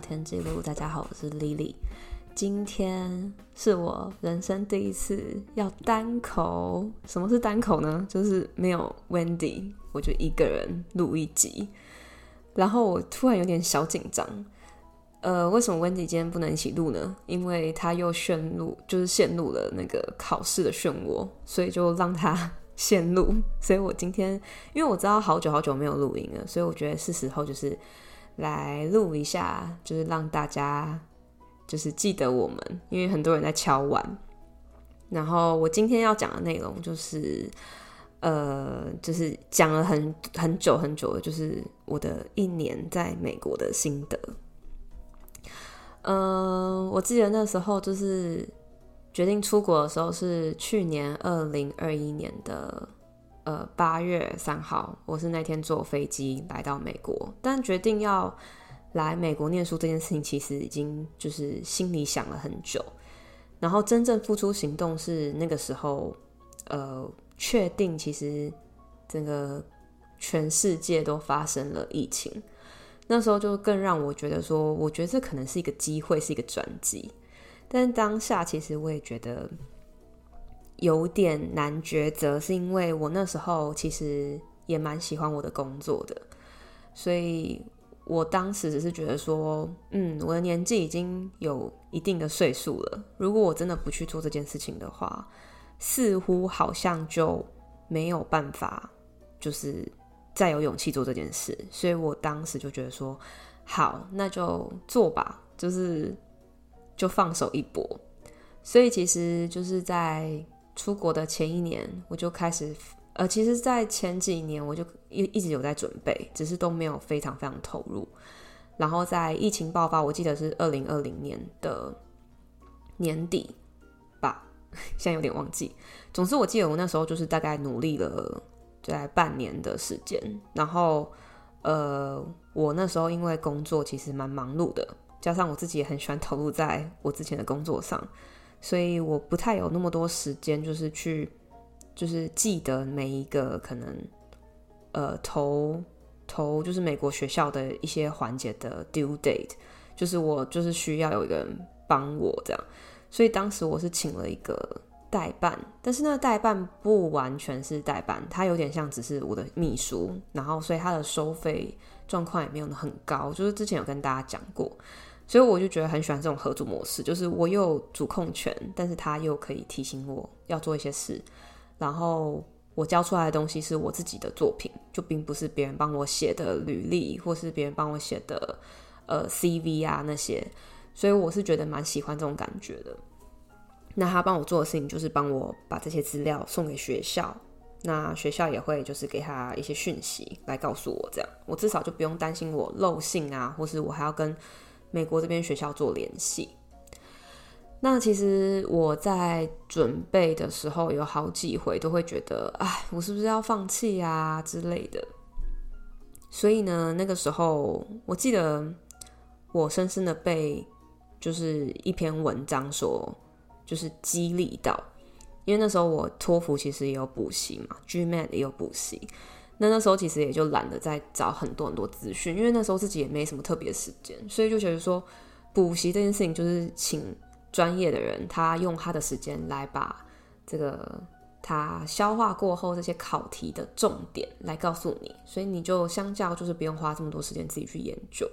天记录，大家好，我是 Lily。今天是我人生第一次要单口。什么是单口呢？就是没有 Wendy，我就一个人录一集。然后我突然有点小紧张。呃，为什么 Wendy 今天不能一起录呢？因为他又陷入，就是陷入了那个考试的漩涡，所以就让他 陷入。所以我今天，因为我知道好久好久没有录音了，所以我觉得是时候就是。来录一下，就是让大家就是记得我们，因为很多人在敲碗。然后我今天要讲的内容就是，呃，就是讲了很很久很久的，就是我的一年在美国的心得。嗯、我记得那时候就是决定出国的时候是去年二零二一年的。呃，八月三号，我是那天坐飞机来到美国，但决定要来美国念书这件事情，其实已经就是心里想了很久，然后真正付出行动是那个时候，呃，确定其实整个全世界都发生了疫情，那时候就更让我觉得说，我觉得这可能是一个机会，是一个转机，但当下其实我也觉得。有点难抉择，是因为我那时候其实也蛮喜欢我的工作的，所以我当时只是觉得说，嗯，我的年纪已经有一定的岁数了，如果我真的不去做这件事情的话，似乎好像就没有办法，就是再有勇气做这件事，所以我当时就觉得说，好，那就做吧，就是就放手一搏，所以其实就是在。出国的前一年，我就开始，呃，其实，在前几年我就一一直有在准备，只是都没有非常非常投入。然后在疫情爆发，我记得是二零二零年的年底吧，现在有点忘记。总之，我记得我那时候就是大概努力了在半年的时间。然后，呃，我那时候因为工作其实蛮忙碌的，加上我自己也很喜欢投入在我之前的工作上。所以我不太有那么多时间，就是去，就是记得每一个可能，呃，投投就是美国学校的一些环节的 due date，就是我就是需要有一个人帮我这样。所以当时我是请了一个代办，但是那个代办不完全是代办，他有点像只是我的秘书，然后所以他的收费状况也没有很高，就是之前有跟大家讲过。所以我就觉得很喜欢这种合作模式，就是我有主控权，但是他又可以提醒我要做一些事，然后我交出来的东西是我自己的作品，就并不是别人帮我写的履历，或是别人帮我写的呃 CV 啊那些，所以我是觉得蛮喜欢这种感觉的。那他帮我做的事情就是帮我把这些资料送给学校，那学校也会就是给他一些讯息来告诉我，这样我至少就不用担心我漏信啊，或是我还要跟。美国这边学校做联系，那其实我在准备的时候有好几回都会觉得，哎，我是不是要放弃啊之类的。所以呢，那个时候我记得我深深的被就是一篇文章所就是激励到，因为那时候我托福其实也有补习嘛，GMAT 也有补习。那那时候其实也就懒得再找很多很多资讯，因为那时候自己也没什么特别时间，所以就觉得说补习这件事情就是请专业的人，他用他的时间来把这个他消化过后这些考题的重点来告诉你，所以你就相较就是不用花这么多时间自己去研究。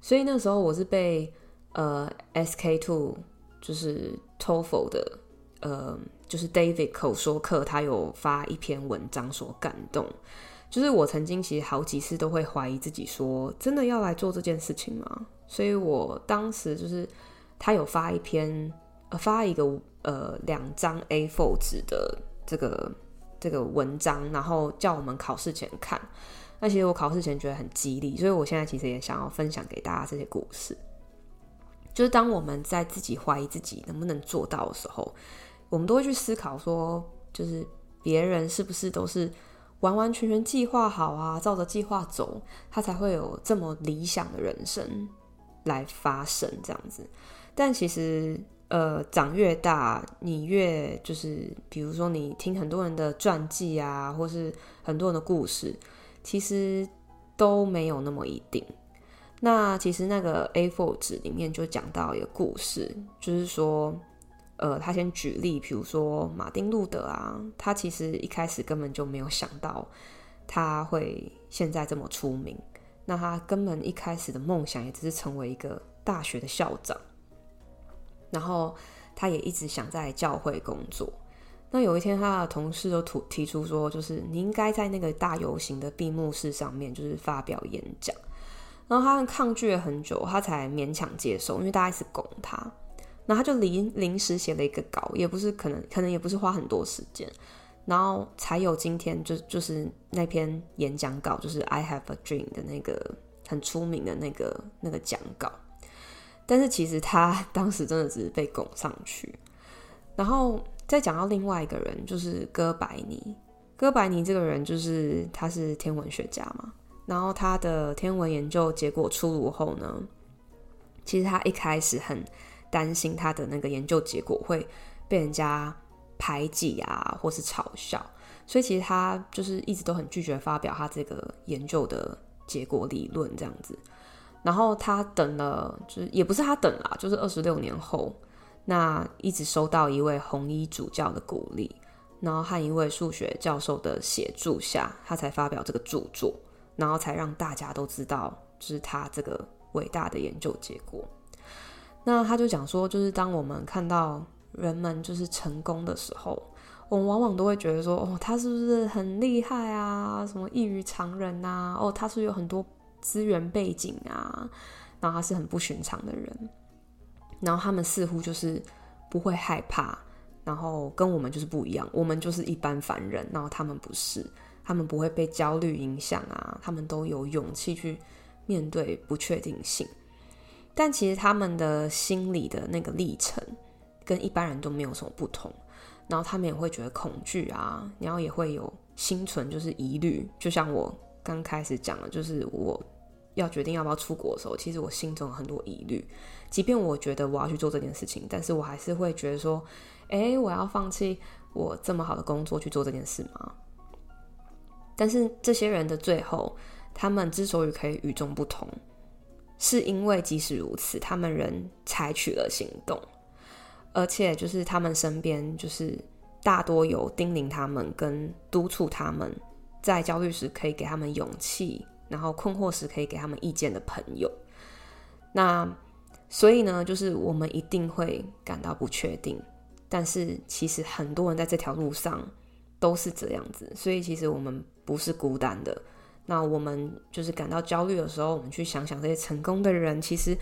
所以那时候我是被呃 SK Two 就是 TOEFL 的呃。就是 David 口说课，他有发一篇文章所感动。就是我曾经其实好几次都会怀疑自己，说真的要来做这件事情吗？所以我当时就是他有发一篇，呃，发一个呃两张 A4 纸的这个这个文章，然后叫我们考试前看。那其实我考试前觉得很激励，所以我现在其实也想要分享给大家这些故事。就是当我们在自己怀疑自己能不能做到的时候。我们都会去思考说，就是别人是不是都是完完全全计划好啊，照着计划走，他才会有这么理想的人生来发生这样子。但其实，呃，长越大，你越就是，比如说你听很多人的传记啊，或是很多人的故事，其实都没有那么一定。那其实那个 A4 纸里面就讲到一个故事，就是说，呃，他先举例，比如说马丁路德啊，他其实一开始根本就没有想到他会现在这么出名。那他根本一开始的梦想也只是成为一个大学的校长，然后他也一直想在教会工作。那有一天，他的同事都提提出说，就是你应该在那个大游行的闭幕式上面，就是发表演讲。然后他抗拒了很久，他才勉强接受，因为大家一直拱他。然后他就临临时写了一个稿，也不是可能，可能也不是花很多时间，然后才有今天就就是那篇演讲稿，就是 I have a dream 的那个很出名的那个那个讲稿。但是其实他 当时真的只是被拱上去。然后再讲到另外一个人，就是哥白尼。哥白尼这个人就是他是天文学家嘛。然后他的天文研究结果出炉后呢，其实他一开始很担心他的那个研究结果会被人家排挤啊，或是嘲笑，所以其实他就是一直都很拒绝发表他这个研究的结果理论这样子。然后他等了，就是也不是他等啦，就是二十六年后，那一直收到一位红衣主教的鼓励，然后和一位数学教授的协助下，他才发表这个著作。然后才让大家都知道，就是他这个伟大的研究结果。那他就讲说，就是当我们看到人们就是成功的时候，我们往往都会觉得说，哦，他是不是很厉害啊？什么异于常人啊？哦，他是有很多资源背景啊？然后他是很不寻常的人。然后他们似乎就是不会害怕，然后跟我们就是不一样，我们就是一般凡人，然后他们不是。他们不会被焦虑影响啊，他们都有勇气去面对不确定性。但其实他们的心理的那个历程跟一般人都没有什么不同。然后他们也会觉得恐惧啊，然后也会有心存就是疑虑。就像我刚开始讲的，就是我要决定要不要出国的时候，其实我心中有很多疑虑。即便我觉得我要去做这件事情，但是我还是会觉得说，诶，我要放弃我这么好的工作去做这件事吗？但是这些人的最后，他们之所以可以与众不同，是因为即使如此，他们仍采取了行动，而且就是他们身边就是大多有叮咛他们跟督促他们，在焦虑时可以给他们勇气，然后困惑时可以给他们意见的朋友。那所以呢，就是我们一定会感到不确定，但是其实很多人在这条路上都是这样子，所以其实我们。不是孤单的。那我们就是感到焦虑的时候，我们去想想这些成功的人，其实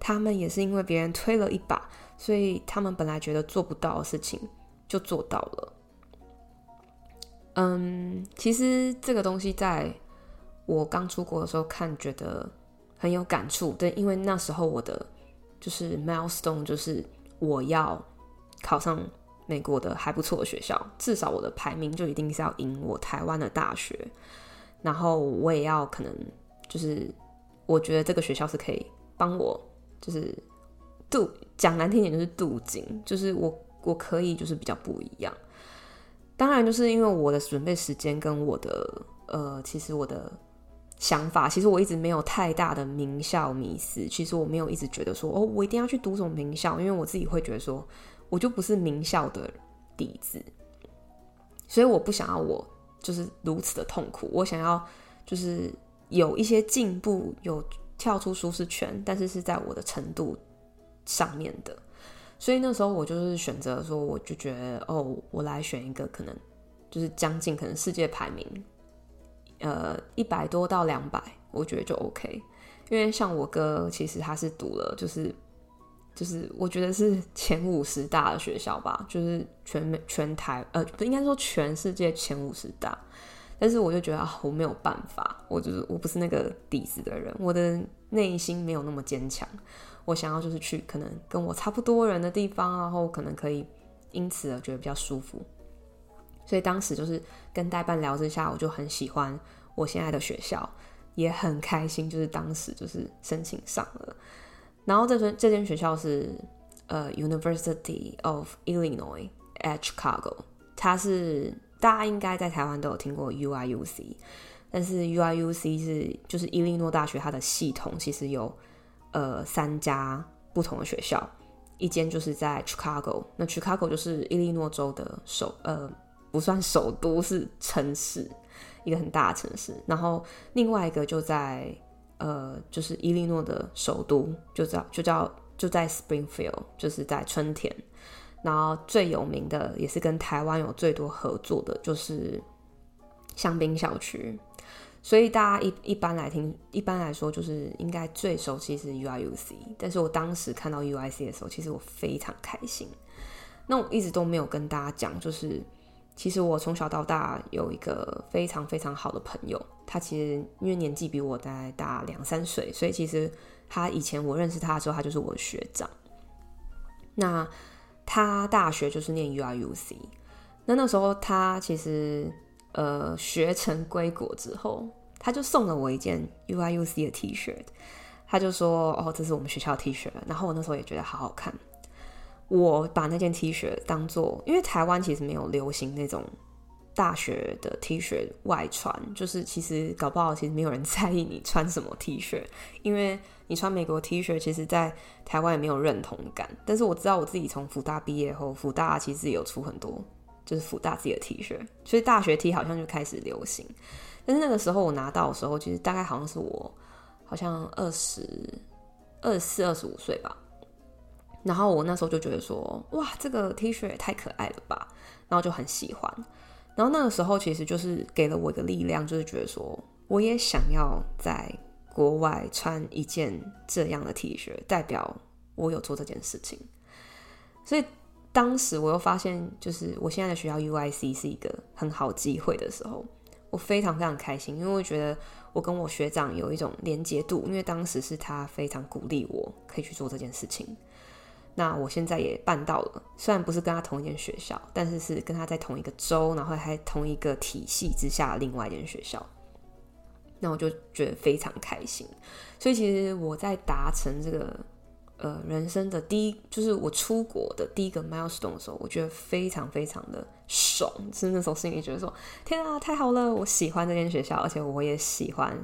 他们也是因为别人推了一把，所以他们本来觉得做不到的事情就做到了。嗯，其实这个东西在我刚出国的时候看，觉得很有感触。对，因为那时候我的就是 milestone，就是我要考上。美国的还不错的学校，至少我的排名就一定是要赢我台湾的大学，然后我也要可能就是我觉得这个学校是可以帮我，就是镀讲难听点就是镀金，就是我我可以就是比较不一样。当然，就是因为我的准备时间跟我的呃，其实我的想法，其实我一直没有太大的名校迷思，其实我没有一直觉得说哦，我一定要去读什么名校，因为我自己会觉得说。我就不是名校的底子，所以我不想要我就是如此的痛苦。我想要就是有一些进步，有跳出舒适圈，但是是在我的程度上面的。所以那时候我就是选择说，我就觉得哦，我来选一个可能就是将近可能世界排名呃一百多到两百，我觉得就 OK。因为像我哥，其实他是读了就是。就是我觉得是前五十大的学校吧，就是全全台呃，不应该说全世界前五十大，但是我就觉得，我没有办法，我就是我不是那个底子的人，我的内心没有那么坚强，我想要就是去可能跟我差不多人的地方，然后可能可以因此而觉得比较舒服，所以当时就是跟代办聊之下，我就很喜欢我现在的学校，也很开心，就是当时就是申请上了。然后这间这间学校是呃 University of Illinois at Chicago，它是大家应该在台湾都有听过 UIUC，但是 UIUC 是就是伊利诺大学，它的系统其实有呃三家不同的学校，一间就是在 Chicago，那 Chicago 就是伊利诺州的首呃不算首都，是城市，一个很大的城市。然后另外一个就在呃就是伊利诺的首都，就叫就叫就在 Springfield，就是在春田。然后最有名的也是跟台湾有最多合作的，就是香槟校区。所以大家一一般来听，一般来说就是应该最熟悉是 UIUC。但是我当时看到 UIC 的时候，其实我非常开心。那我一直都没有跟大家讲，就是其实我从小到大有一个非常非常好的朋友，他其实因为年纪比我大大两三岁，所以其实他以前我认识他的时候，他就是我的学长。那他大学就是念 UIUC，那那时候他其实呃学成归国之后，他就送了我一件 UIUC 的 T 恤，他就说：“哦，这是我们学校 T 恤。”然后我那时候也觉得好好看，我把那件 T 恤当做，因为台湾其实没有流行那种大学的 T 恤外穿，就是其实搞不好其实没有人在意你穿什么 T 恤，因为。你穿美国 T 恤，其实，在台湾也没有认同感。但是我知道我自己从福大毕业后，福大其实有出很多，就是福大自己的 T 恤，所以大学 T 好像就开始流行。但是那个时候我拿到的时候，其实大概好像是我好像二十二四、二十五岁吧。然后我那时候就觉得说，哇，这个 T 恤也太可爱了吧，然后就很喜欢。然后那个时候其实就是给了我一个力量，就是觉得说，我也想要在。国外穿一件这样的 T 恤，代表我有做这件事情。所以当时我又发现，就是我现在的学校 UIC 是一个很好机会的时候，我非常非常开心，因为我觉得我跟我学长有一种连接度，因为当时是他非常鼓励我可以去做这件事情。那我现在也办到了，虽然不是跟他同一间学校，但是是跟他在同一个州，然后还同一个体系之下另外一间学校。那我就觉得非常开心，所以其实我在达成这个呃人生的第一，就是我出国的第一个 milestone 的时候，我觉得非常非常的爽，是那时候心里觉得说，天啊，太好了，我喜欢这间学校，而且我也喜欢，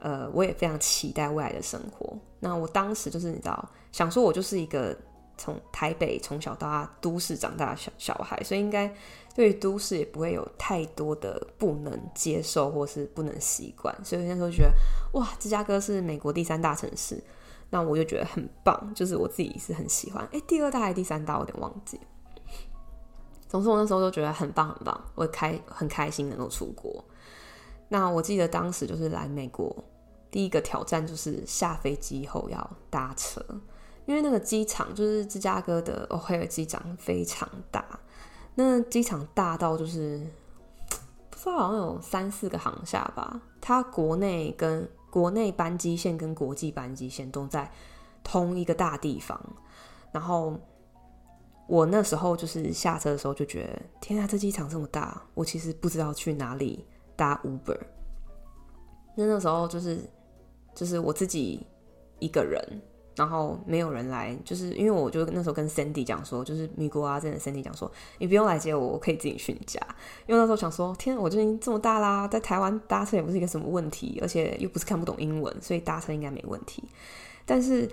呃，我也非常期待未来的生活。那我当时就是你知道，想说我就是一个从台北从小到大都市长大的小小孩，所以应该。对于都市也不会有太多的不能接受或是不能习惯，所以那时候觉得哇，芝加哥是美国第三大城市，那我就觉得很棒，就是我自己是很喜欢。哎，第二大还是第三大，我有点忘记。总之我那时候都觉得很棒很棒，我开很开心能够出国。那我记得当时就是来美国第一个挑战就是下飞机后要搭车，因为那个机场就是芝加哥的欧海尔机场非常大。那机场大到就是不知道好像有三四个航厦吧，它国内跟国内班机线跟国际班机线都在同一个大地方。然后我那时候就是下车的时候就觉得，天啊，这机场这么大，我其实不知道去哪里搭 Uber。那那时候就是就是我自己一个人。然后没有人来，就是因为我就那时候跟 Sandy 讲说，就是米国啊，真的 Sandy 讲说，你不用来接我，我可以自己去你家。因为那时候想说，天，我最近这么大啦，在台湾搭车也不是一个什么问题，而且又不是看不懂英文，所以搭车应该没问题。但是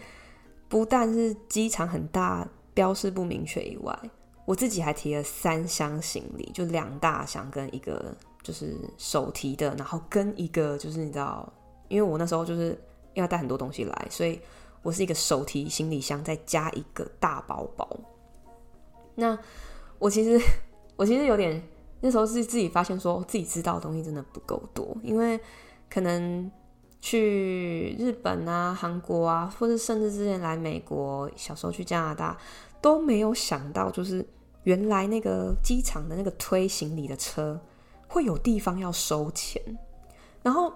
不但是机场很大，标示不明确以外，我自己还提了三箱行李，就两大箱跟一个就是手提的，然后跟一个就是你知道，因为我那时候就是要带很多东西来，所以。我是一个手提行李箱，再加一个大包包。那我其实，我其实有点那时候是自己发现，说自己知道的东西真的不够多，因为可能去日本啊、韩国啊，或者甚至之前来美国，小时候去加拿大，都没有想到，就是原来那个机场的那个推行李的车会有地方要收钱。然后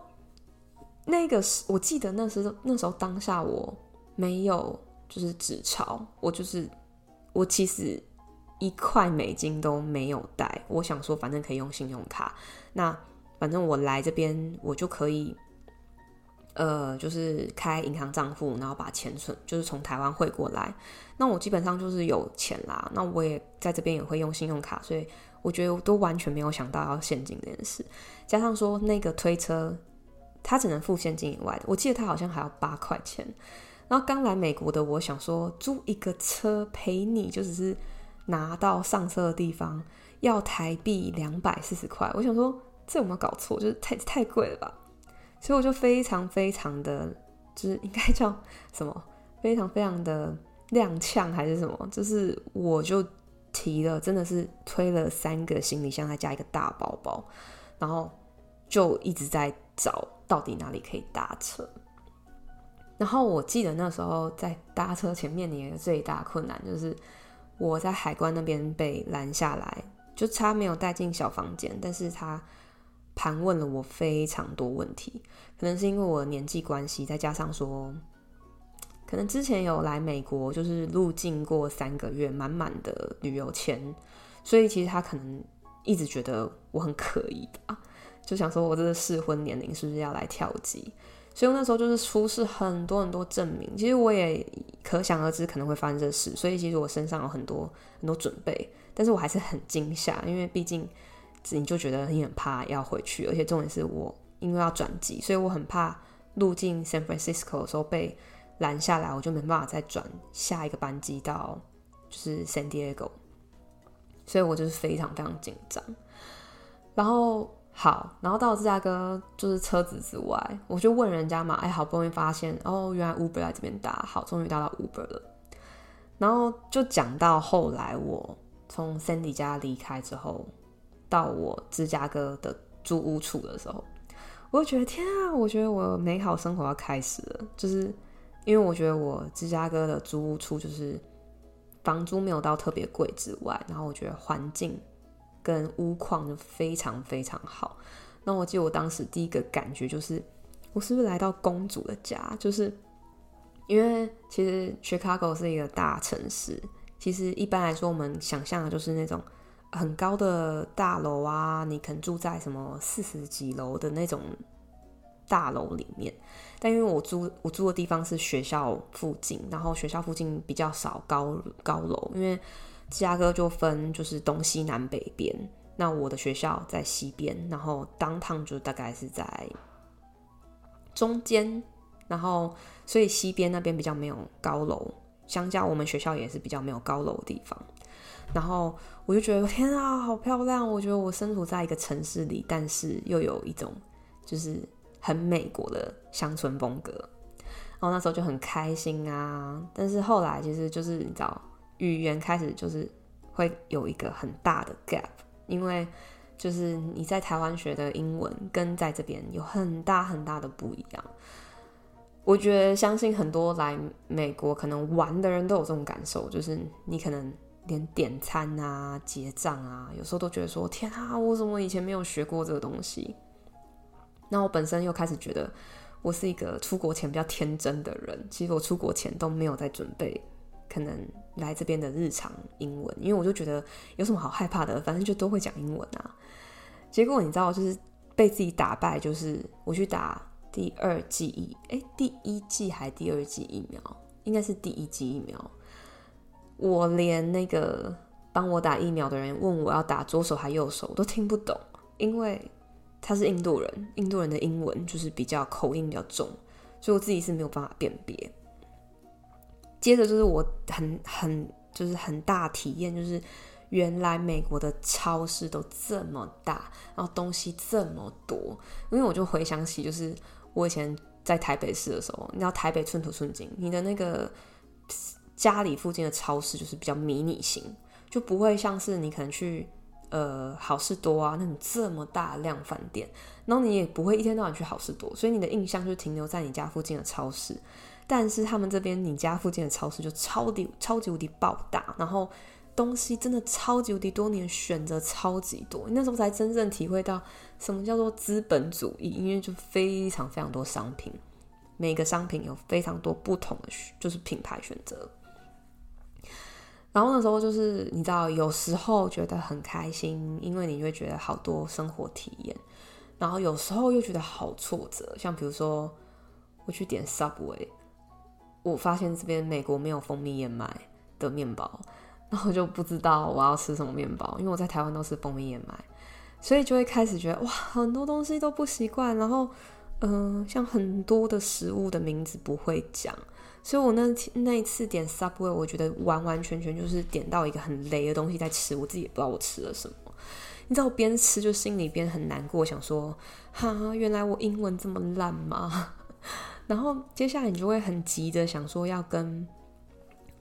那个我记得那时那时候当下我。没有，就是纸钞。我就是我，其实一块美金都没有带。我想说，反正可以用信用卡。那反正我来这边，我就可以呃，就是开银行账户，然后把钱存，就是从台湾汇过来。那我基本上就是有钱啦，那我也在这边也会用信用卡，所以我觉得我都完全没有想到要现金这件事。加上说那个推车，他只能付现金以外的，我记得他好像还要八块钱。然后刚来美国的我想说，租一个车陪你，就只是拿到上车的地方要台币两百四十块。我想说，这有没有搞错？就是太太贵了吧？所以我就非常非常的，就是应该叫什么？非常非常的踉跄还是什么？就是我就提了，真的是推了三个行李箱，再加一个大包包，然后就一直在找到底哪里可以搭车。然后我记得那时候在搭车前面临的最大困难就是我在海关那边被拦下来，就差没有带进小房间，但是他。盘问了我非常多问题，可能是因为我的年纪关系，再加上说，可能之前有来美国，就是入境过三个月，满满的旅游签，所以其实他可能一直觉得我很可疑吧，就想说我这个适婚年龄是不是要来跳级？所以我那时候就是出示很多很多证明，其实我也可想而知可能会发生这事，所以其实我身上有很多很多准备，但是我还是很惊吓，因为毕竟。你就觉得你很怕要回去，而且重点是我因为要转机，所以我很怕入境 San Francisco 的时候被拦下来，我就没办法再转下一个班机到就是 San Diego，所以我就是非常非常紧张。然后好，然后到芝加哥就是车子之外，我就问人家嘛，哎，好不容易发现哦，原来 Uber 来这边搭，好，终于搭到 Uber 了。然后就讲到后来我从 Sandy 家离开之后。到我芝加哥的租屋处的时候，我就觉得天啊！我觉得我美好生活要开始了，就是因为我觉得我芝加哥的租屋处就是房租没有到特别贵之外，然后我觉得环境跟屋况就非常非常好。那我记得我当时第一个感觉就是，我是不是来到公主的家？就是因为其实 Chicago 是一个大城市，其实一般来说我们想象的就是那种。很高的大楼啊，你可能住在什么四十几楼的那种大楼里面。但因为我住我住的地方是学校附近，然后学校附近比较少高高楼，因为芝加哥就分就是东西南北边。那我的学校在西边，然后 downtown 就大概是在中间，然后所以西边那边比较没有高楼，相较我们学校也是比较没有高楼的地方。然后我就觉得天啊，好漂亮！我觉得我身处在一个城市里，但是又有一种就是很美国的乡村风格。然后那时候就很开心啊。但是后来其实就是你知道，语言开始就是会有一个很大的 gap，因为就是你在台湾学的英文跟在这边有很大很大的不一样。我觉得相信很多来美国可能玩的人都有这种感受，就是你可能。连点餐啊、结账啊，有时候都觉得说：“天啊，我怎么以前没有学过这个东西？”那我本身又开始觉得，我是一个出国前比较天真的人。其实我出国前都没有在准备，可能来这边的日常英文，因为我就觉得有什么好害怕的，反正就都会讲英文啊。结果你知道，就是被自己打败，就是我去打第二剂疫，诶，第一剂还第二剂疫苗，应该是第一剂疫苗。我连那个帮我打疫苗的人问我要打左手还右手，我都听不懂，因为他是印度人，印度人的英文就是比较口音比较重，所以我自己是没有办法辨别。接着就是我很很就是很大体验，就是原来美国的超市都这么大，然后东西这么多，因为我就回想起就是我以前在台北市的时候，你知道台北寸土寸金，你的那个。家里附近的超市就是比较迷你型，就不会像是你可能去呃好事多啊那种这么大量饭店，然后你也不会一天到晚去好事多，所以你的印象就停留在你家附近的超市。但是他们这边你家附近的超市就超级超级无敌爆大，然后东西真的超级无敌多，你选择超级多，那时候才真正体会到什么叫做资本主义，因为就非常非常多商品，每个商品有非常多不同的就是品牌选择。然后那时候就是你知道，有时候觉得很开心，因为你会觉得好多生活体验；然后有时候又觉得好挫折。像比如说，我去点 Subway，我发现这边美国没有蜂蜜燕麦的面包，然后就不知道我要吃什么面包，因为我在台湾都吃蜂蜜燕麦，所以就会开始觉得哇，很多东西都不习惯，然后嗯、像很多的食物的名字不会讲，所以我那那一次点 Subway，我觉得完完全全就是点到一个很雷的东西在吃，我自己也不知道我吃了什么。你知道我边吃就心里边很难过，想说哈，原来我英文这么烂吗？然后接下来你就会很急的想说要跟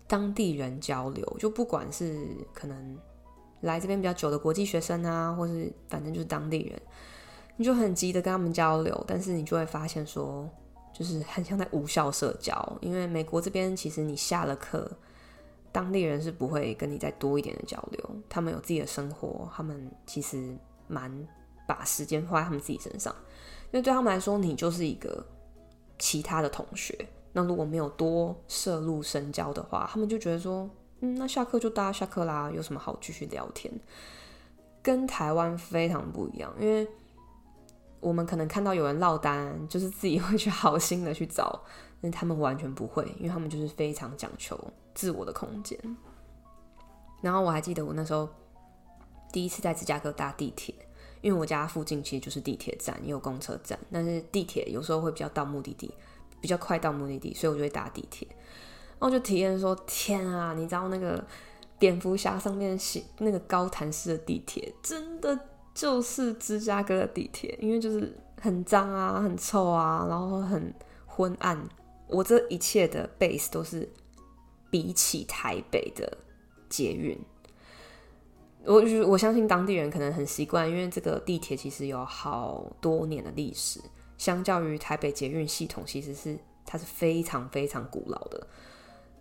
当地人交流，就不管是可能来这边比较久的国际学生啊，或是反正就是当地人，你就很急的跟他们交流，但是你就会发现说，就是很像在无效社交，因为美国这边其实你下了课。当地人是不会跟你再多一点的交流，他们有自己的生活，他们其实蛮把时间花在他们自己身上，因为对他们来说，你就是一个其他的同学。那如果没有多涉入深交的话，他们就觉得说，嗯，那下课就大家下课啦，有什么好继续聊天？跟台湾非常不一样，因为我们可能看到有人落单，就是自己会去好心的去找。那他们完全不会，因为他们就是非常讲求自我的空间。然后我还记得我那时候第一次在芝加哥搭地铁，因为我家附近其实就是地铁站，也有公车站，但是地铁有时候会比较到目的地，比较快到目的地，所以我就会搭地铁。然后就体验说：天啊，你知道那个蝙蝠侠上面写那个高谭市的地铁，真的就是芝加哥的地铁，因为就是很脏啊，很臭啊，然后很昏暗。我这一切的 base 都是比起台北的捷运，我我相信当地人可能很习惯，因为这个地铁其实有好多年的历史，相较于台北捷运系统，其实是它是非常非常古老的。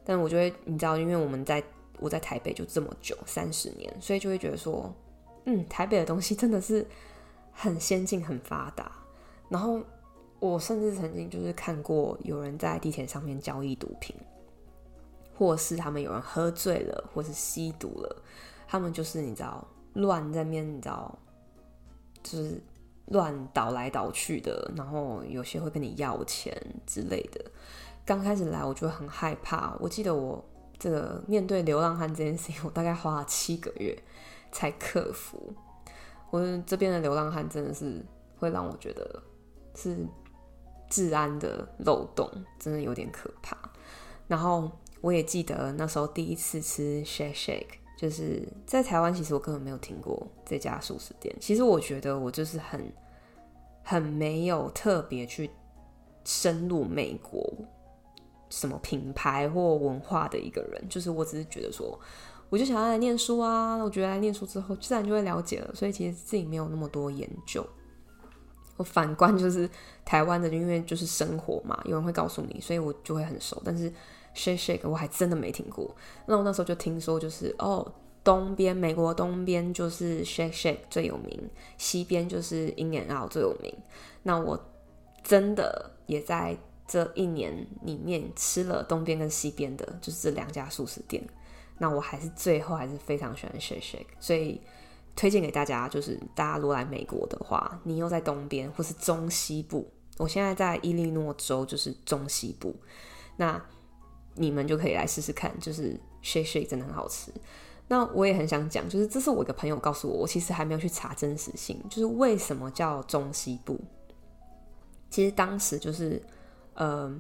但我觉得你知道，因为我们在我在台北就这么久三十年，所以就会觉得说，嗯，台北的东西真的是很先进、很发达，然后。我甚至曾经就是看过有人在地铁上面交易毒品，或是他们有人喝醉了，或是吸毒了，他们就是你知道乱在面，你知道就是乱倒来倒去的，然后有些会跟你要钱之类的。刚开始来我就很害怕，我记得我这个面对流浪汉这件事情，我大概花了七个月才克服。我这边的流浪汉真的是会让我觉得是。治安的漏洞真的有点可怕。然后我也记得那时候第一次吃 Shake Shake，就是在台湾，其实我根本没有听过这家素食店。其实我觉得我就是很很没有特别去深入美国什么品牌或文化的一个人。就是我只是觉得说，我就想要来念书啊。我觉得来念书之后，自然就会了解了。所以其实自己没有那么多研究。我反观就是台湾的，因为就是生活嘛，有人会告诉你，所以我就会很熟。但是 Shake Shake 我还真的没听过。那我那时候就听说，就是哦，东边美国东边就是 Shake Shake 最有名，西边就是 In and Out 最有名。那我真的也在这一年里面吃了东边跟西边的，就是这两家素食店。那我还是最后还是非常喜欢 Shake Shake，所以。推荐给大家，就是大家如果来美国的话，你又在东边或是中西部，我现在在伊利诺州，就是中西部，那你们就可以来试试看，就是 Shake Shake 真的很好吃。那我也很想讲，就是这是我一个朋友告诉我，我其实还没有去查真实性，就是为什么叫中西部。其实当时就是呃，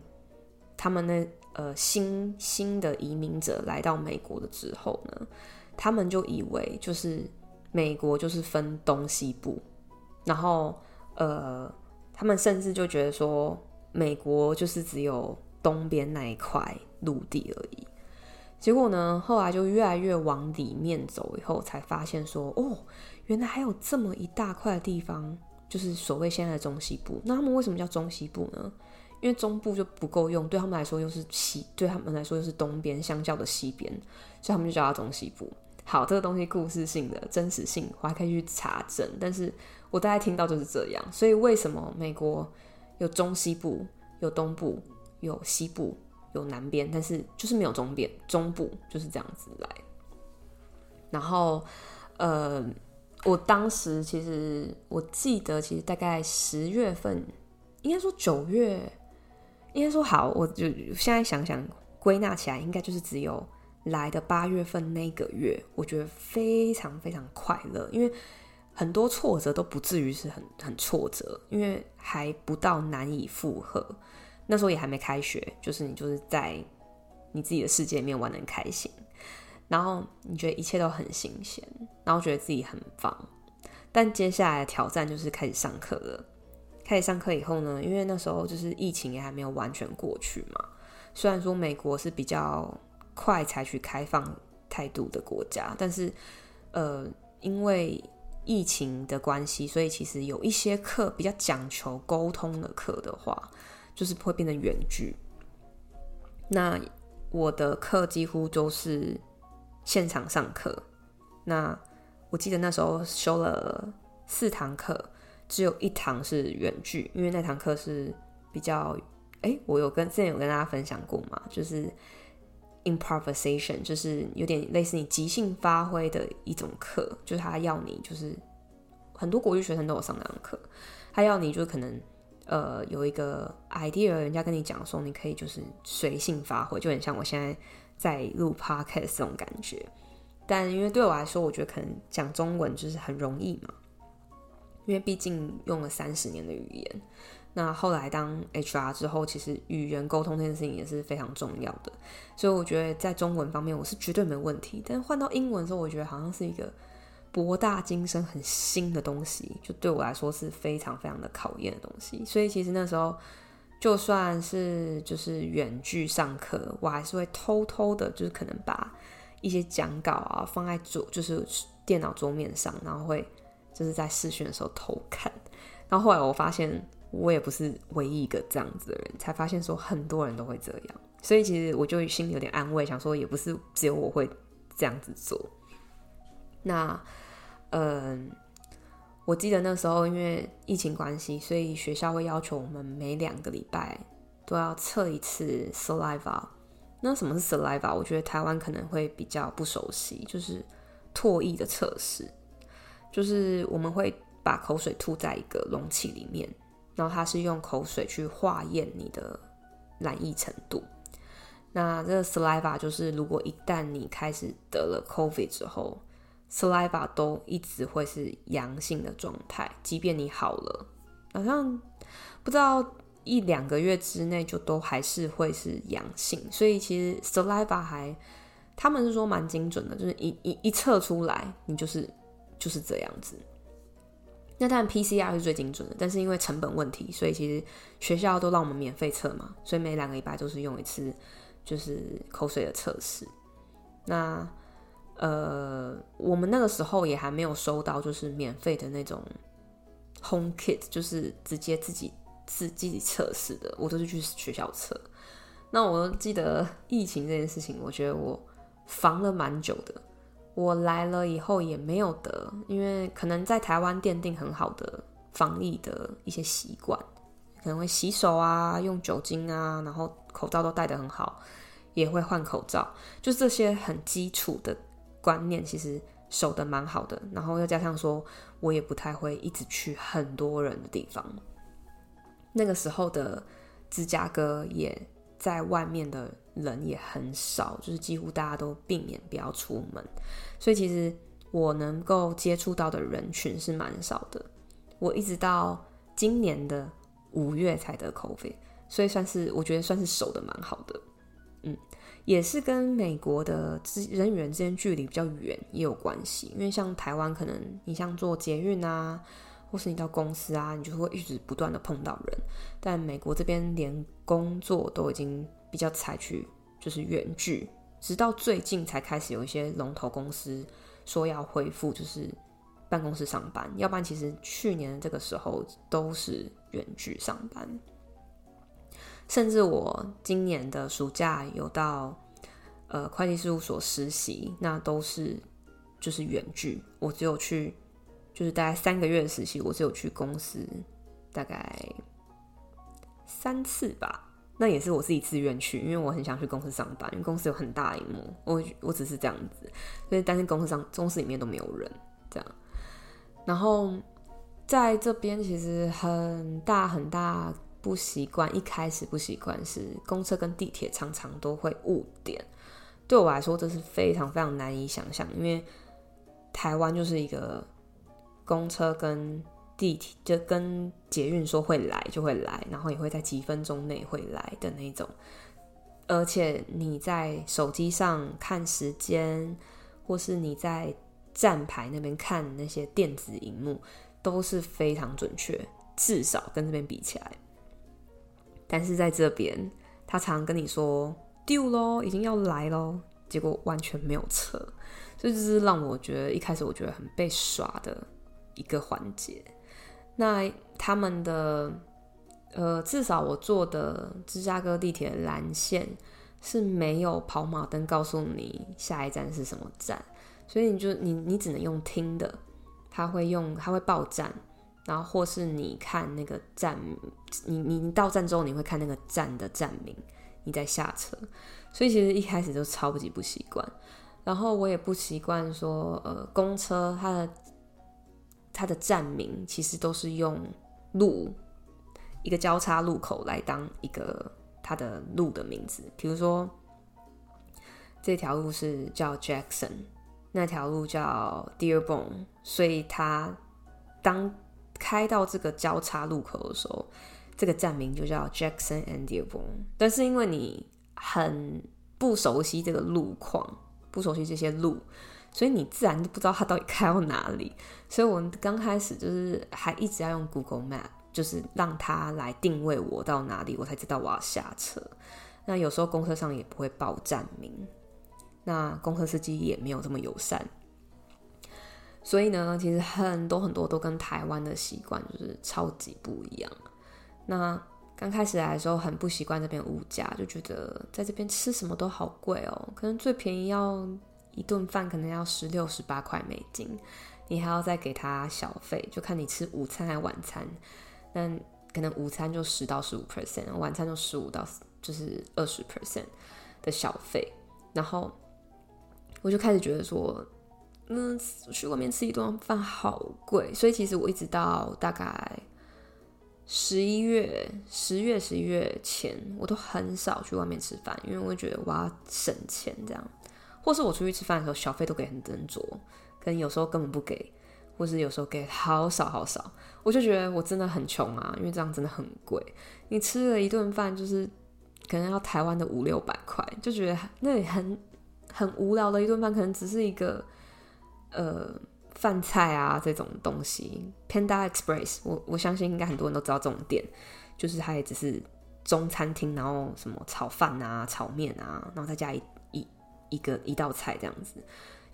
他们那呃新新的移民者来到美国的之后呢，他们就以为就是。美国就是分东西部，然后呃，他们甚至就觉得说，美国就是只有东边那一块陆地而已。结果呢，后来就越来越往里面走，以后才发现说，哦，原来还有这么一大块地方，就是所谓现在的中西部。那他们为什么叫中西部呢？因为中部就不够用，对他们来说又是西，对他们来说又是东边相较的西边，所以他们就叫它中西部。好，这个东西故事性的真实性，我还可以去查证。但是我大概听到就是这样，所以为什么美国有中西部、有东部、有西部、有南边，但是就是没有中边、中部，就是这样子来。然后，呃，我当时其实我记得，其实大概十月份，应该说九月，应该说好，我就现在想想归纳起来，应该就是只有来的八月份那个月，我觉得非常非常快乐，因为很多挫折都不至于是很很挫折，因为还不到难以负荷。那时候也还没开学，就是你就是在你自己的世界里面玩得很开心，然后你觉得一切都很新鲜，然后觉得自己很棒。但接下来的挑战就是开始上课了。开始上课以后呢，因为那时候就是疫情也还没有完全过去嘛。虽然说美国是比较快采取开放态度的国家，但是呃，因为疫情的关系，所以其实有一些课比较讲求沟通的课的话，就是会变成远距。那我的课几乎都是现场上课。那我记得那时候修了四堂课，只有一堂是远距，因为那堂课是比较……哎，我有跟之前有跟大家分享过嘛，就是 improvisation，就是有点类似你即兴发挥的一种课，就是他要你就是很多国际学生都有上那堂课，他要你就可能。呃，有一个 idea，人家跟你讲说，你可以就是随性发挥，就很像我现在在录 podcast 这种感觉。但因为对我来说，我觉得可能讲中文就是很容易嘛，因为毕竟用了三十年的语言。那后来当 HR 之后，其实语言沟通这件事情也是非常重要的。所以我觉得在中文方面，我是绝对没问题。但换到英文的时候，我觉得好像是一个。博大精深、很新的东西，就对我来说是非常非常的考验的东西。所以其实那时候，就算是就是远距上课，我还是会偷偷的，就是可能把一些讲稿啊放在桌，就是电脑桌面上，然后会就是在试训的时候偷看。然后后来我发现，我也不是唯一一个这样子的人，才发现说很多人都会这样。所以其实我就心里有点安慰，想说也不是只有我会这样子做。那，嗯，我记得那时候因为疫情关系，所以学校会要求我们每两个礼拜都要测一次 saliva。那什么是 saliva？我觉得台湾可能会比较不熟悉，就是唾液的测试，就是我们会把口水吐在一个容器里面，然后它是用口水去化验你的染疫程度。那这个 saliva 就是如果一旦你开始得了 COVID 之后。Saliva 都一直会是阳性的状态，即便你好了，好像不知道一两个月之内就都还是会是阳性。所以其实 Saliva 还他们是说蛮精准的，就是一一一测出来，你就是就是这样子。那当然 PCR 是最精准的，但是因为成本问题，所以其实学校都让我们免费测嘛，所以每两个礼拜都是用一次，就是口水的测试。那呃，我们那个时候也还没有收到，就是免费的那种 home kit，就是直接自己自自己测试的，我都是去学校测。那我记得疫情这件事情，我觉得我防了蛮久的。我来了以后也没有得，因为可能在台湾奠定很好的防疫的一些习惯，可能会洗手啊，用酒精啊，然后口罩都戴得很好，也会换口罩，就这些很基础的。观念其实守得蛮好的，然后又加上说，我也不太会一直去很多人的地方。那个时候的芝加哥也在外面的人也很少，就是几乎大家都避免不要出门，所以其实我能够接触到的人群是蛮少的。我一直到今年的五月才得 COVID，所以算是我觉得算是守得蛮好的，嗯。也是跟美国的人与人之间距离比较远也有关系，因为像台湾，可能你像坐捷运啊，或是你到公司啊，你就会一直不断的碰到人。但美国这边连工作都已经比较采取就是远距，直到最近才开始有一些龙头公司说要恢复就是办公室上班，要不然其实去年这个时候都是远距上班。甚至我今年的暑假有到呃会计事务所实习，那都是就是远距。我只有去就是大概三个月的实习，我只有去公司大概三次吧。那也是我自己自愿去，因为我很想去公司上班，因为公司有很大萤幕。我我只是这样子，所以但是公司上公司里面都没有人这样。然后在这边其实很大很大。不习惯，一开始不习惯是公车跟地铁常常都会误点。对我来说，这是非常非常难以想象，因为台湾就是一个公车跟地铁就跟捷运说会来就会来，然后也会在几分钟内会来的那种。而且你在手机上看时间，或是你在站牌那边看那些电子荧幕，都是非常准确，至少跟这边比起来。但是在这边，他常跟你说。丢喽，已经要来喽，结果完全没有车，所以这是让我觉得一开始我觉得很被耍的一个环节。那他们的呃，至少我坐的芝加哥地铁蓝线是没有跑马灯告诉你下一站是什么站，所以你就你你只能用听的，他会用他会报站，然后或是你看那个站，你你你到站之后你会看那个站的站名。你在下车，所以其实一开始就超级不习惯，然后我也不习惯说，呃，公车它的它的站名其实都是用路一个交叉路口来当一个它的路的名字，比如说这条路是叫 Jackson，那条路叫 Dearborn，所以它当开到这个交叉路口的时候。这个站名就叫 Jackson and Dearborn，但是因为你很不熟悉这个路况，不熟悉这些路，所以你自然就不知道它到底开到哪里。所以我们刚开始就是还一直要用 Google Map，就是让它来定位我到哪里，我才知道我要下车。那有时候公车上也不会报站名，那公车司机也没有这么友善。所以呢，其实很多很多都跟台湾的习惯就是超级不一样。那刚开始来的时候很不习惯这边物价，就觉得在这边吃什么都好贵哦，可能最便宜要一顿饭可能要十六、十八块美金，你还要再给他小费，就看你吃午餐还晚餐。那可能午餐就十到十五 percent，晚餐就十五到就是二十 percent 的小费。然后我就开始觉得说，嗯，去外面吃一顿饭好贵，所以其实我一直到大概。十一月、十月、十一月前，我都很少去外面吃饭，因为我觉得我要省钱，这样。或是我出去吃饭的时候，小费都给很斟酌，可能有时候根本不给，或是有时候给好少好少，我就觉得我真的很穷啊，因为这样真的很贵。你吃了一顿饭，就是可能要台湾的五六百块，就觉得那里很很无聊的一顿饭，可能只是一个呃。饭菜啊，这种东西，Panda Express，我我相信应该很多人都知道这种店，就是它也只是中餐厅，然后什么炒饭啊、炒面啊，然后再加一一一个一道菜这样子，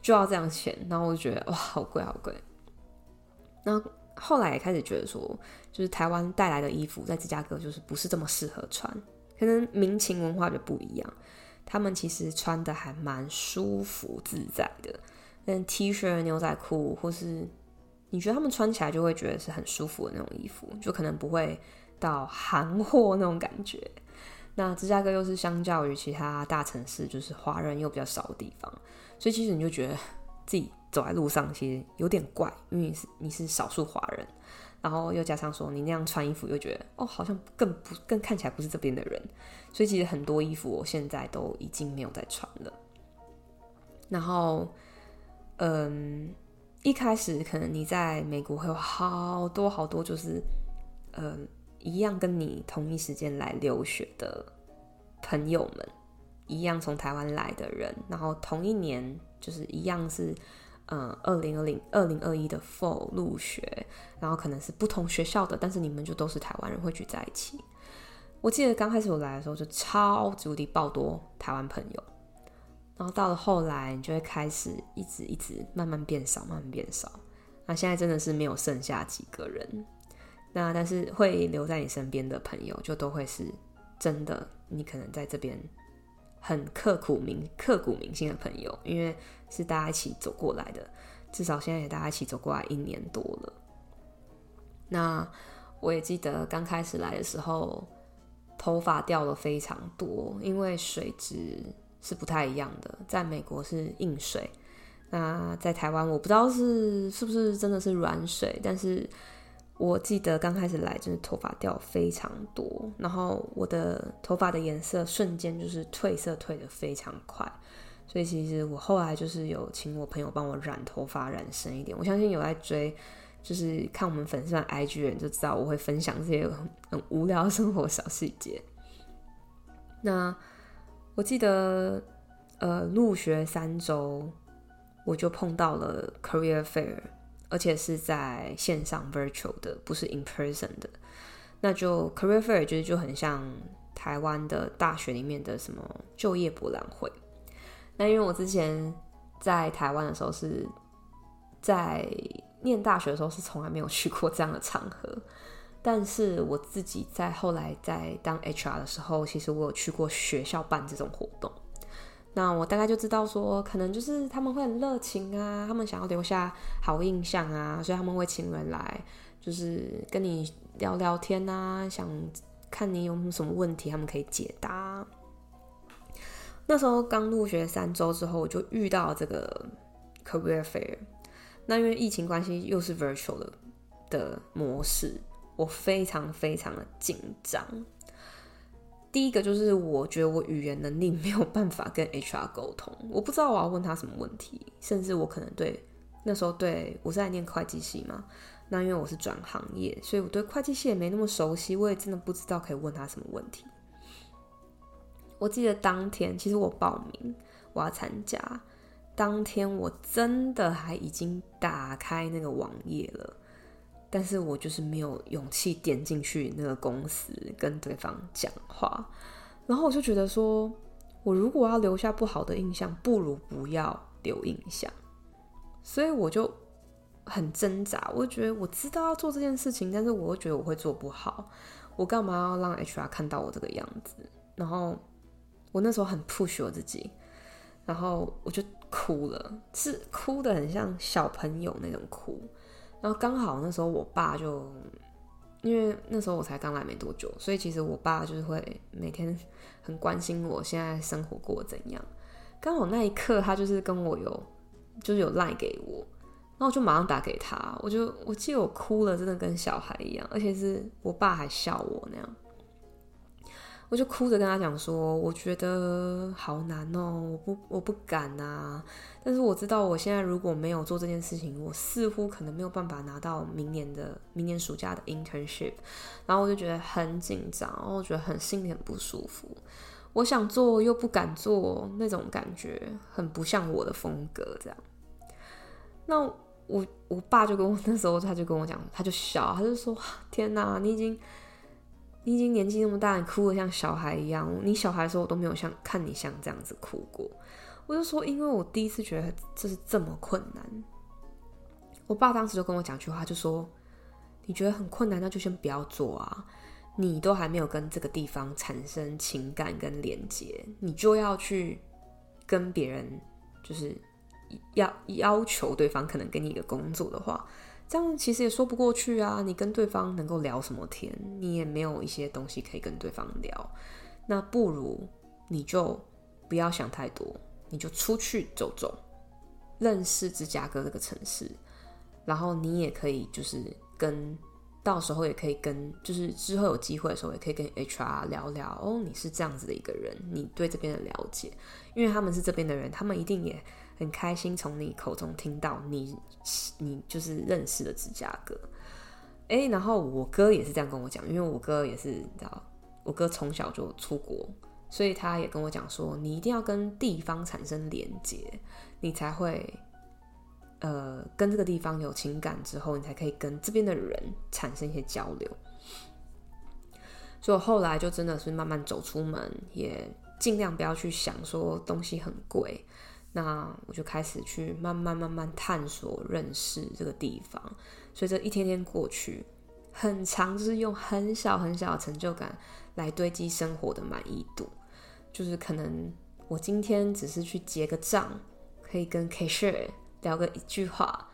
就要这样钱，然后我就觉得哇，好贵好贵。然后后来也开始觉得说，就是台湾带来的衣服在芝加哥就是不是这么适合穿，可能民情文化就不一样，他们其实穿的还蛮舒服自在的。但 T 恤、牛仔裤，或是你觉得他们穿起来就会觉得是很舒服的那种衣服，就可能不会到韩货那种感觉。那芝加哥又是相较于其他大城市，就是华人又比较少的地方，所以其实你就觉得自己走在路上其实有点怪，因为你是你是少数华人，然后又加上说你那样穿衣服，又觉得哦，好像更不更看起来不是这边的人，所以其实很多衣服我现在都已经没有在穿了，然后。嗯，一开始可能你在美国会有好多好多，就是嗯，一样跟你同一时间来留学的朋友们，一样从台湾来的人，然后同一年就是一样是嗯，二零二零二零二一的 Fall 入学，然后可能是不同学校的，但是你们就都是台湾人会聚在一起。我记得刚开始我来的时候就超级无敌爆多台湾朋友。然后到了后来，你就会开始一直一直慢慢变少，慢慢变少。那现在真的是没有剩下几个人。那但是会留在你身边的朋友，就都会是真的，你可能在这边很刻骨铭刻骨铭心的朋友，因为是大家一起走过来的。至少现在也大家一起走过来一年多了。那我也记得刚开始来的时候，头发掉了非常多，因为水质。是不太一样的，在美国是硬水，那在台湾我不知道是是不是真的是软水，但是我记得刚开始来，就是头发掉非常多，然后我的头发的颜色瞬间就是褪色褪得非常快，所以其实我后来就是有请我朋友帮我染头发染深一点。我相信有在追，就是看我们粉丝团 IG 人就知道我会分享这些很，很无聊生活小细节。那我记得，呃，入学三周我就碰到了 Career Fair，而且是在线上 Virtual 的，不是 In Person 的。那就 Career Fair 就是就很像台湾的大学里面的什么就业博览会。那因为我之前在台湾的时候是在念大学的时候是从来没有去过这样的场合。但是我自己在后来在当 HR 的时候，其实我有去过学校办这种活动，那我大概就知道说，可能就是他们会很热情啊，他们想要留下好印象啊，所以他们会请人来，就是跟你聊聊天啊，想看你有什么问题，他们可以解答。那时候刚入学三周之后，我就遇到这个 Career Fair，那因为疫情关系，又是 Virtual 的的模式。我非常非常的紧张。第一个就是我觉得我语言能力 没有办法跟 HR 沟通，我不知道我要问他什么问题，甚至我可能对那时候对我是在念会计系嘛，那因为我是转行业，所以我对会计系也没那么熟悉，我也真的不知道可以问他什么问题。我记得当天其实我报名我要参加，当天我真的还已经打开那个网页了。但是我就是没有勇气点进去那个公司跟对方讲话，然后我就觉得说，我如果要留下不好的印象，不如不要留印象。所以我就很挣扎，我就觉得我知道要做这件事情，但是我又觉得我会做不好，我干嘛要让 HR 看到我这个样子？然后我那时候很 push 我自己，然后我就哭了，是哭得很像小朋友那种哭。然后刚好那时候我爸就，因为那时候我才刚来没多久，所以其实我爸就是会每天很关心我现在生活过得怎样。刚好那一刻他就是跟我有，就是有赖给我，然后我就马上打给他，我就我记得我哭了，真的跟小孩一样，而且是我爸还笑我那样。我就哭着跟他讲说，我觉得好难哦，我不我不敢啊。但是我知道，我现在如果没有做这件事情，我似乎可能没有办法拿到明年的明年暑假的 internship。然后我就觉得很紧张，然后我觉得很心里很不舒服。我想做又不敢做，那种感觉很不像我的风格。这样，那我我爸就跟我那时候他就跟我讲，他就笑，他就说：“天哪，你已经。”你已经年纪那么大，你哭得像小孩一样。你小孩的时候我都没有像看你像这样子哭过。我就说，因为我第一次觉得这是这么困难。我爸当时就跟我讲句话，就说：“你觉得很困难，那就先不要做啊。你都还没有跟这个地方产生情感跟连接，你就要去跟别人，就是要要求对方可能给你一个工作的话。”这样其实也说不过去啊！你跟对方能够聊什么天？你也没有一些东西可以跟对方聊，那不如你就不要想太多，你就出去走走，认识芝加哥这个城市，然后你也可以就是跟，到时候也可以跟，就是之后有机会的时候也可以跟 HR 聊聊哦，你是这样子的一个人，你对这边的了解，因为他们是这边的人，他们一定也。很开心从你口中听到你，你就是认识的芝加哥，哎，然后我哥也是这样跟我讲，因为我哥也是你知道，我哥从小就出国，所以他也跟我讲说，你一定要跟地方产生连接，你才会，呃，跟这个地方有情感之后，你才可以跟这边的人产生一些交流。所以我后来就真的是慢慢走出门，也尽量不要去想说东西很贵。那我就开始去慢慢慢慢探索认识这个地方，所以这一天天过去，很长就是用很小很小的成就感来堆积生活的满意度。就是可能我今天只是去结个账，可以跟 cashier 聊个一句话，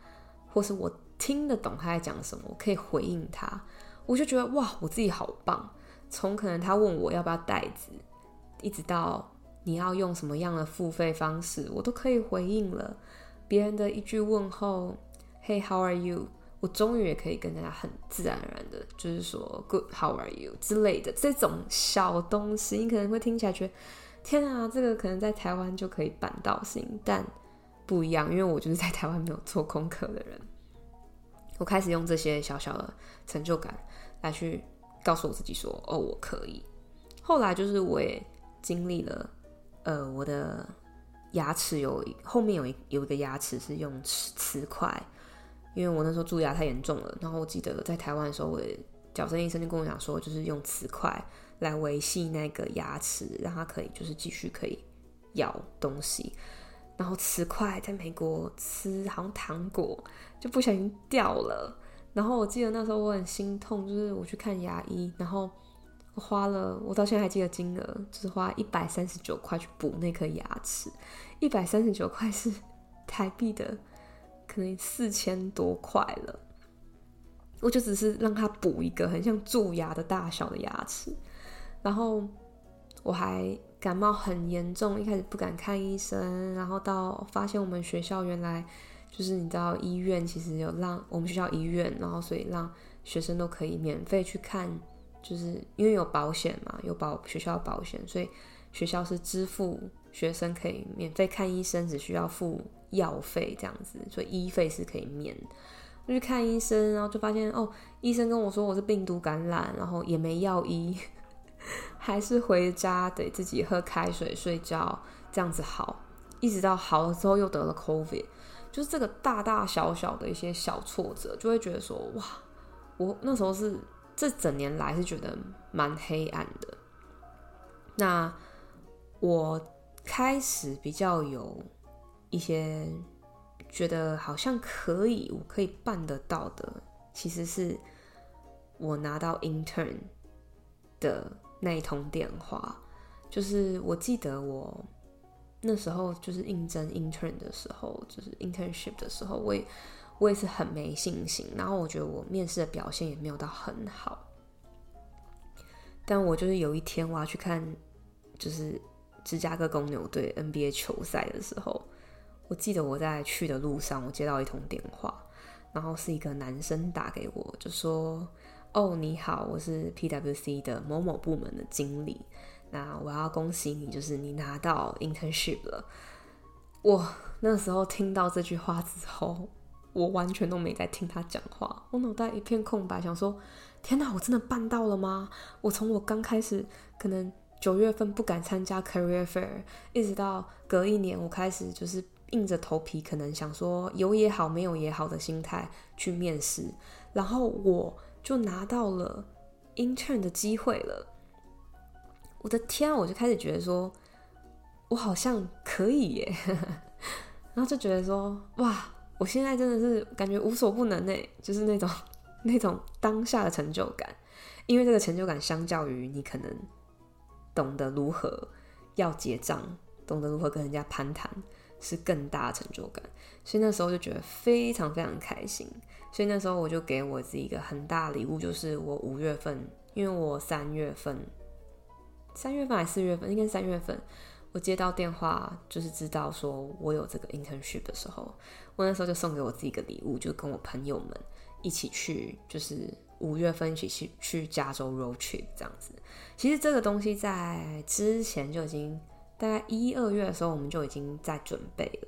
或是我听得懂他在讲什么，我可以回应他，我就觉得哇，我自己好棒。从可能他问我要不要袋子，一直到。你要用什么样的付费方式，我都可以回应了。别人的一句问候，“Hey, how are you？” 我终于也可以跟大家很自然而然的，就是说 “Good，How are you” 之类的这种小东西，你可能会听起来觉得天啊，这个可能在台湾就可以办到行，但不一样，因为我就是在台湾没有做功课的人。我开始用这些小小的成就感来去告诉我自己说：“哦，我可以。”后来就是我也经历了，呃，我的牙齿有后面有一有一个牙齿是用瓷瓷块，因为我那时候蛀牙太严重了。然后我记得在台湾的时候，我矫正医生就跟我讲说，就是用瓷块来维系那个牙齿，让它可以就是继续可以咬东西。然后瓷块在美国吃好像糖果就不小心掉了，然后我记得那时候我很心痛，就是我去看牙医，然后花了，我到现在还记得金额，就是花一百三十九块去补那颗牙齿，一百三十九块是台币的可能四千多块了，我就只是让他补一个很像蛀牙的大小的牙齿，然后我还。感冒很严重，一开始不敢看医生，然后到发现我们学校原来就是你知道医院其实有让我们学校医院，然后所以让学生都可以免费去看，就是因为有保险嘛，有保学校保险，所以学校是支付学生可以免费看医生，只需要付药费这样子，所以医费是可以免。我去看医生，然后就发现哦，医生跟我说我是病毒感染，然后也没药医。还是回家得自己喝开水、睡觉，这样子好，一直到好了之后又得了 COVID，就是这个大大小小的一些小挫折，就会觉得说哇，我那时候是这整年来是觉得蛮黑暗的。那我开始比较有一些觉得好像可以，我可以办得到的，其实是我拿到 intern 的。那一通电话，就是我记得我那时候就是应征 intern 的时候，就是 internship 的时候，我也我也是很没信心，然后我觉得我面试的表现也没有到很好。但我就是有一天我要去看，就是芝加哥公牛队 NBA 球赛的时候，我记得我在去的路上，我接到一通电话，然后是一个男生打给我，就说。哦，你好，我是 PwC 的某某部门的经理。那我要恭喜你，就是你拿到 internship 了。我那时候听到这句话之后，我完全都没在听他讲话，我脑袋一片空白，想说：天哪，我真的办到了吗？我从我刚开始可能九月份不敢参加 career fair，一直到隔一年，我开始就是硬着头皮，可能想说有也好，没有也好的心态去面试，然后我。就拿到了 intern 的机会了，我的天！我就开始觉得说，我好像可以耶，然后就觉得说，哇！我现在真的是感觉无所不能呢，就是那种那种当下的成就感，因为这个成就感相较于你可能懂得如何要结账，懂得如何跟人家攀谈，是更大的成就感，所以那时候就觉得非常非常开心。所以那时候我就给我自己一个很大礼物，就是我五月份，因为我三月份，三月份还是四月份，应该三月份，我接到电话，就是知道说我有这个 internship 的时候，那时候就送给我自己一个礼物，就跟我朋友们一起去，就是五月份一起去去加州 road trip 这样子。其实这个东西在之前就已经大概一二月的时候，我们就已经在准备了，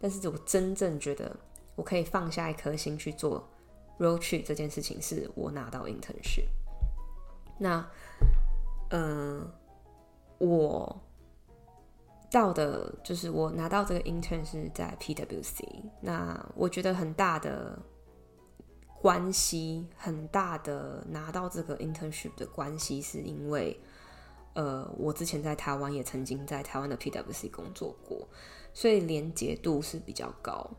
但是我真正觉得。我可以放下一颗心去做 road trip 这件事情，是我拿到 internship。那，嗯、呃，我到的就是我拿到这个 intern 是在 PwC。那我觉得很大的关系，很大的拿到这个 internship 的关系，是因为，呃，我之前在台湾也曾经在台湾的 PwC 工作过，所以连结度是比较高。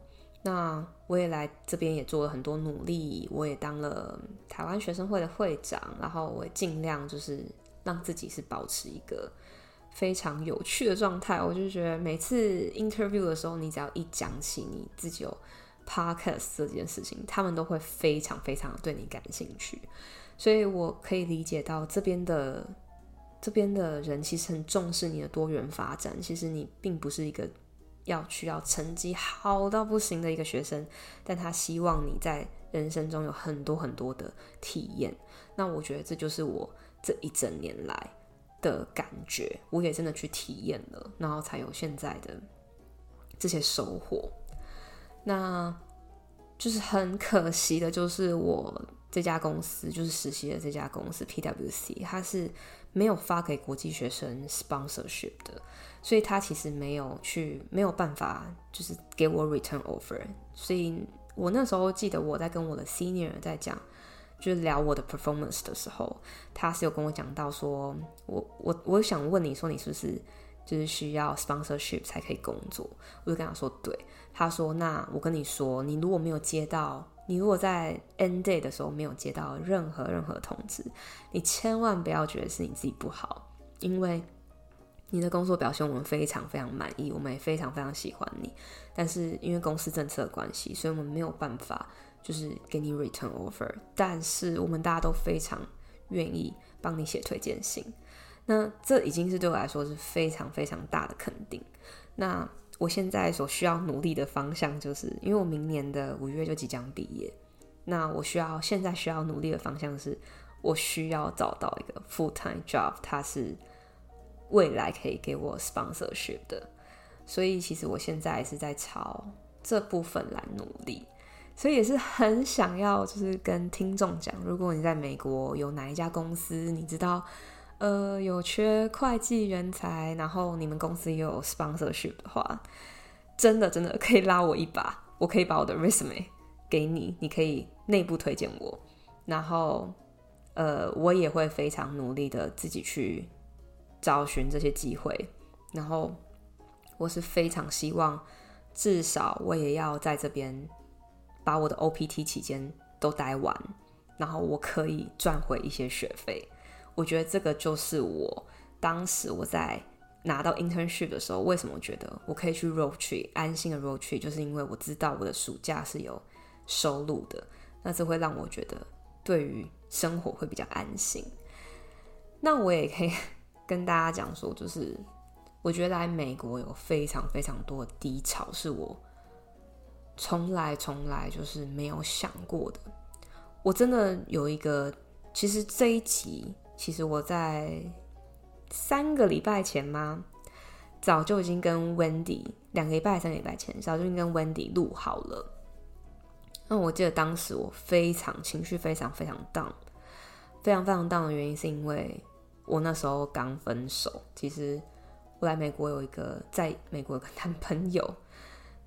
那我也来这边也做了很多努力，我也当了台湾学生会的会长，然后我也尽量就是让自己是保持一个非常有趣的状态。我就觉得每次 interview 的时候，你只要一讲起你自己有 podcast 这件事情，他们都会非常非常对你感兴趣。所以我可以理解到这边的这边的人其实很重视你的多元发展。其实你并不是一个。要需要成绩好到不行的一个学生，但他希望你在人生中有很多很多的体验。那我觉得这就是我这一整年来的感觉，我也真的去体验了，然后才有现在的这些收获。那就是很可惜的，就是我这家公司，就是实习的这家公司 PwC，它是没有发给国际学生 sponsorship 的，所以他其实没有去，没有办法，就是给我 return offer。所以我那时候记得我在跟我的 senior 在讲，就是聊我的 performance 的时候，他是有跟我讲到说，我我我想问你说，你是不是就是需要 sponsorship 才可以工作？我就跟他说对。他说：“那我跟你说，你如果没有接到，你如果在 end day 的时候没有接到任何任何通知，你千万不要觉得是你自己不好，因为你的工作表现我们非常非常满意，我们也非常非常喜欢你。但是因为公司政策的关系，所以我们没有办法就是给你 return offer。但是我们大家都非常愿意帮你写推荐信。那这已经是对我来说是非常非常大的肯定。那。”我现在所需要努力的方向，就是因为我明年的五月就即将毕业，那我需要现在需要努力的方向是，我需要找到一个 full time job，它是未来可以给我 sponsorship 的，所以其实我现在是在朝这部分来努力，所以也是很想要就是跟听众讲，如果你在美国有哪一家公司，你知道。呃，有缺会计人才，然后你们公司也有 sponsorship 的话，真的真的可以拉我一把，我可以把我的 resume 给你，你可以内部推荐我，然后呃，我也会非常努力的自己去找寻这些机会，然后我是非常希望，至少我也要在这边把我的 OPT 期间都待完，然后我可以赚回一些学费。我觉得这个就是我当时我在拿到 internship 的时候，为什么觉得我可以去 road trip 安心的 road trip，就是因为我知道我的暑假是有收入的，那这会让我觉得对于生活会比较安心。那我也可以跟大家讲说，就是我觉得来美国有非常非常多的低潮，是我从来从来就是没有想过的。我真的有一个，其实这一集。其实我在三个礼拜前吗，早就已经跟 Wendy 两个礼拜、三个礼拜前，早就已经跟 Wendy 录好了。那我记得当时我非常情绪非常非常 down，非常非常 down 的原因是因为我那时候刚分手。其实我来美国有一个在美国有个男朋友，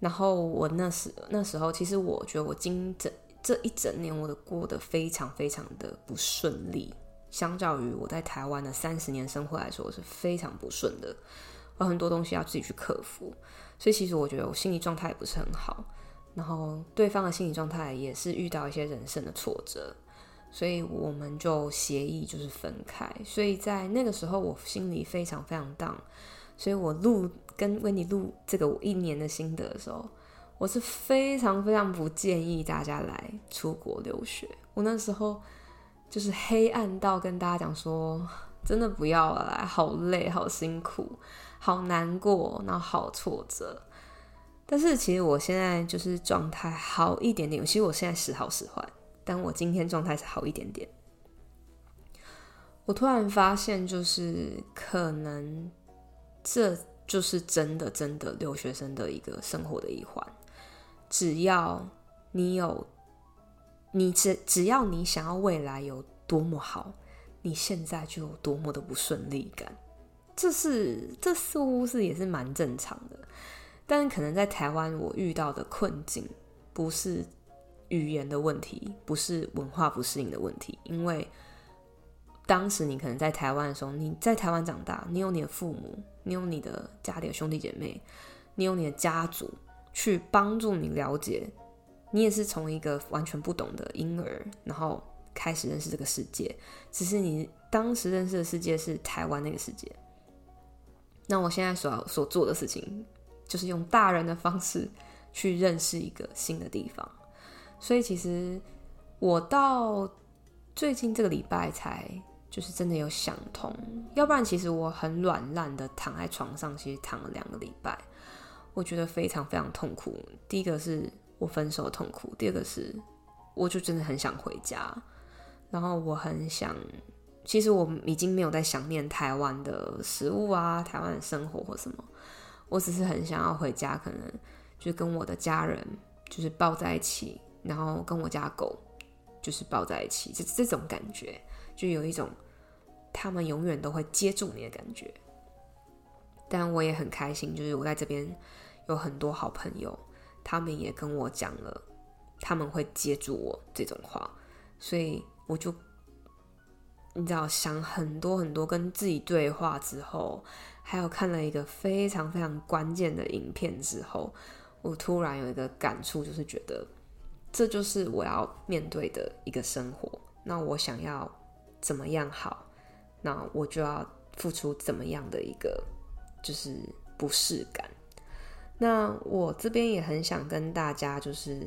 然后我那时那时候其实我觉得我今整这一整年我都过得非常非常的不顺利。相较于我在台湾的三十年生活来说，是非常不顺的，有很多东西要自己去克服，所以其实我觉得我心理状态也不是很好，然后对方的心理状态也是遇到一些人生的挫折，所以我们就协议就是分开，所以在那个时候我心里非常非常 down，所以我录跟温妮录这个我一年的心得的时候，我是非常非常不建议大家来出国留学，我那时候。就是黑暗到跟大家讲说，真的不要来，好累，好辛苦，好难过，然后好挫折。但是其实我现在就是状态好一点点。其实我现在时好时坏，但我今天状态是好一点点。我突然发现，就是可能这就是真的真的留学生的一个生活的一环。只要你有。你只只要你想要未来有多么好，你现在就有多么的不顺利感，这是这似乎是也是蛮正常的。但可能在台湾，我遇到的困境不是语言的问题，不是文化不适应的问题，因为当时你可能在台湾的时候，你在台湾长大，你有你的父母，你有你的家里的兄弟姐妹，你有你的家族去帮助你了解。你也是从一个完全不懂的婴儿，然后开始认识这个世界。只是你当时认识的世界是台湾那个世界。那我现在所要所做的事情，就是用大人的方式去认识一个新的地方。所以其实我到最近这个礼拜才就是真的有想通，要不然其实我很软烂的躺在床上，其实躺了两个礼拜，我觉得非常非常痛苦。第一个是。我分手痛苦，第二个是我就真的很想回家。然后我很想，其实我已经没有在想念台湾的食物啊，台湾的生活或什么。我只是很想要回家，可能就跟我的家人就是抱在一起，然后跟我家狗就是抱在一起，这这种感觉，就有一种他们永远都会接住你的感觉。但我也很开心，就是我在这边有很多好朋友，他们也跟我讲了他们会接住我这种话，所以我就你知道想很多很多跟自己对话之后，还有看了一个非常非常关键的影片之后，我突然有一个感触，就是觉得这就是我要面对的一个生活。那我想要怎么样好，那我就要付出怎么样的一个。就是不适感。那我这边也很想跟大家，就是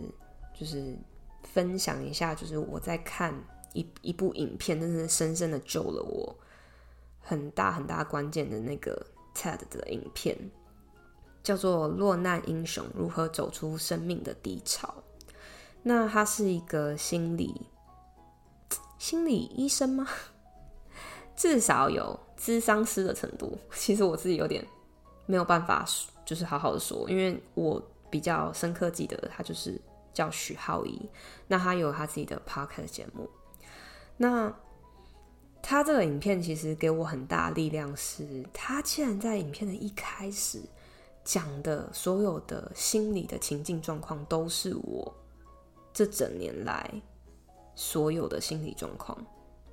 就是分享一下，就是我在看一一部影片，真的深深的救了我很大很大关键的那个 TED 的影片，叫做《落难英雄如何走出生命的低潮》。那他是一个心理心理医生吗？至少有。咨商师的程度，其实我自己有点没有办法，就是好好的说，因为我比较深刻记得他就是叫许浩一，那他有他自己的 podcast 节目，那他这个影片其实给我很大力量是，是他竟然在影片的一开始讲的所有的心理的情境状况，都是我这整年来所有的心理状况。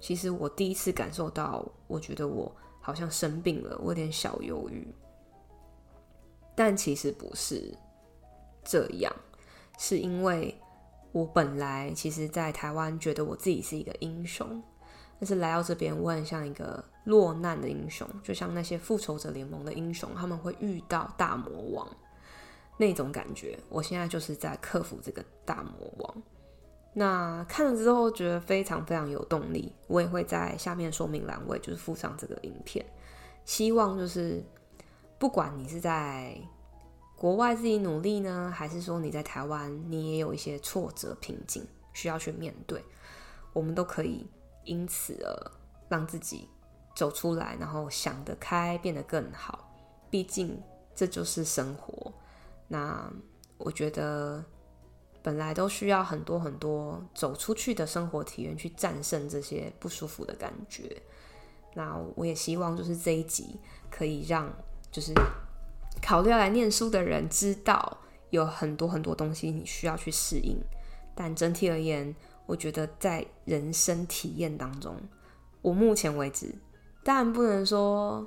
其实我第一次感受到，我觉得我好像生病了，我有点小忧郁。但其实不是这样，是因为我本来其实，在台湾觉得我自己是一个英雄，但是来到这边，我很像一个落难的英雄，就像那些复仇者联盟的英雄，他们会遇到大魔王那种感觉。我现在就是在克服这个大魔王。那看了之后觉得非常非常有动力，我也会在下面说明栏位就是附上这个影片，希望就是不管你是在国外自己努力呢，还是说你在台湾你也有一些挫折瓶颈需要去面对，我们都可以因此而让自己走出来，然后想得开，变得更好。毕竟这就是生活。那我觉得。本来都需要很多很多走出去的生活体验去战胜这些不舒服的感觉。那我也希望就是这一集可以让就是考虑要来念书的人知道有很多很多东西你需要去适应。但整体而言，我觉得在人生体验当中，我目前为止当然不能说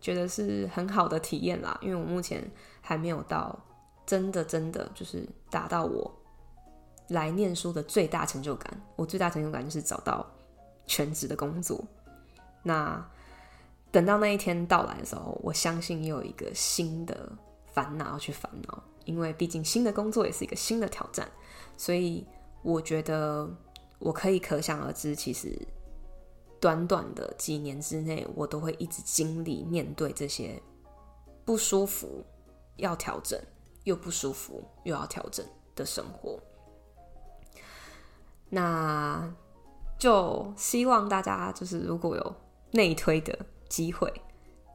觉得是很好的体验啦，因为我目前还没有到真的真的就是达到我。来念书的最大成就感，我最大成就感就是找到全职的工作。那等到那一天到来的时候，我相信又有一个新的烦恼要去烦恼，因为毕竟新的工作也是一个新的挑战。所以我觉得我可以可想而知，其实短短的几年之内，我都会一直经历面对这些不舒服，要调整又不舒服又要调整的生活。那就希望大家就是如果有内推的机会，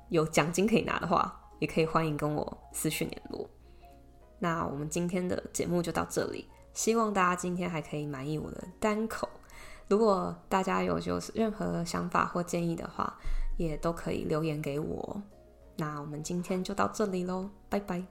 有奖金可以拿的话，也可以欢迎跟我私讯联络。那我们今天的节目就到这里，希望大家今天还可以满意我的单口。如果大家有就是任何想法或建议的话，也都可以留言给我。那我们今天就到这里喽，拜拜。